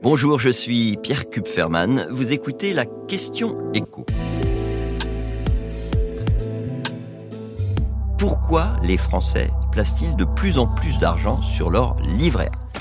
Bonjour, je suis Pierre Kupferman. Vous écoutez la question écho. Pourquoi les Français placent-ils de plus en plus d'argent sur leur livret? A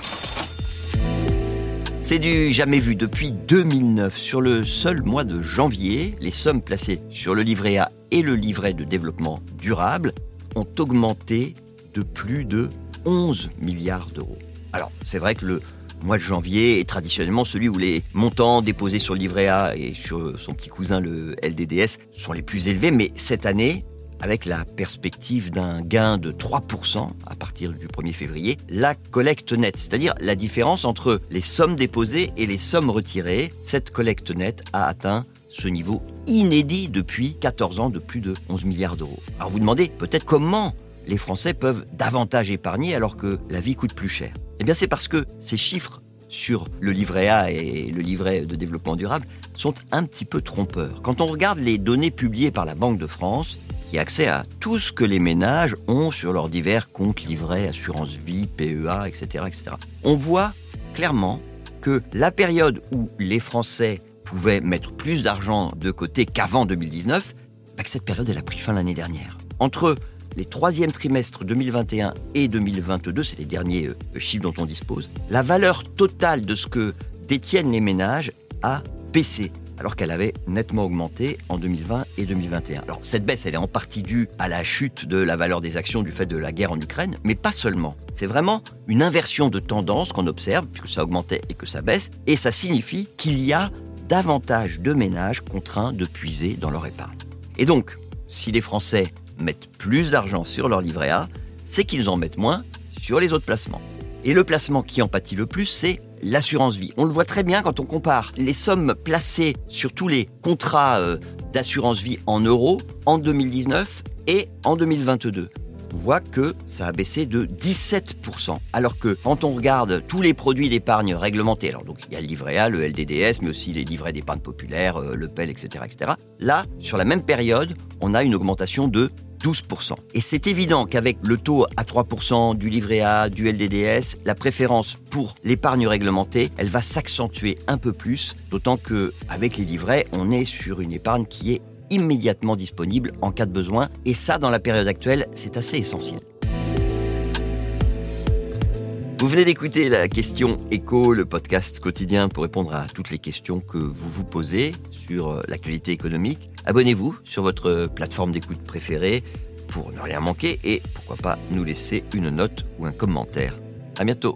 C'est du jamais vu. Depuis 2009, sur le seul mois de janvier, les sommes placées sur le livret A et le livret de développement durable ont augmenté de plus de 11 milliards d'euros. Alors, c'est vrai que le mois de janvier est traditionnellement celui où les montants déposés sur le livret A et sur son petit cousin le LDDS sont les plus élevés, mais cette année, avec la perspective d'un gain de 3% à partir du 1er février, la collecte nette, c'est-à-dire la différence entre les sommes déposées et les sommes retirées, cette collecte nette a atteint ce niveau inédit depuis 14 ans de plus de 11 milliards d'euros. Alors vous demandez peut-être comment les Français peuvent davantage épargner alors que la vie coûte plus cher. Eh bien c'est parce que ces chiffres sur le livret A et le livret de développement durable sont un petit peu trompeurs. Quand on regarde les données publiées par la Banque de France, qui a accès à tout ce que les ménages ont sur leurs divers comptes livrets, assurance vie, PEA, etc., etc. On voit clairement que la période où les Français pouvaient mettre plus d'argent de côté qu'avant 2019, bah que cette période elle a pris fin l'année dernière. Entre les troisièmes trimestres 2021 et 2022, c'est les derniers euh, chiffres dont on dispose, la valeur totale de ce que détiennent les ménages a baissé alors qu'elle avait nettement augmenté en 2020 et 2021. Alors cette baisse, elle est en partie due à la chute de la valeur des actions du fait de la guerre en Ukraine, mais pas seulement. C'est vraiment une inversion de tendance qu'on observe, puisque ça augmentait et que ça baisse, et ça signifie qu'il y a davantage de ménages contraints de puiser dans leur épargne. Et donc, si les Français mettent plus d'argent sur leur livret A, c'est qu'ils en mettent moins sur les autres placements. Et le placement qui en pâtit le plus, c'est l'assurance vie. On le voit très bien quand on compare les sommes placées sur tous les contrats euh, d'assurance vie en euros en 2019 et en 2022 on voit que ça a baissé de 17%. Alors que quand on regarde tous les produits d'épargne réglementés, alors donc il y a le livret A, le LDDS, mais aussi les livrets d'épargne populaire, euh, le PEL, etc., etc. Là, sur la même période, on a une augmentation de 12%. Et c'est évident qu'avec le taux à 3% du livret A, du LDDS, la préférence pour l'épargne réglementée, elle va s'accentuer un peu plus, d'autant que avec les livrets, on est sur une épargne qui est immédiatement disponible en cas de besoin, et ça, dans la période actuelle, c'est assez essentiel. Vous venez d'écouter la question écho, le podcast quotidien pour répondre à toutes les questions que vous vous posez sur euh, l'actualité économique. Abonnez-vous sur votre plateforme d'écoute préférée pour ne rien manquer et pourquoi pas nous laisser une note ou un commentaire. À bientôt.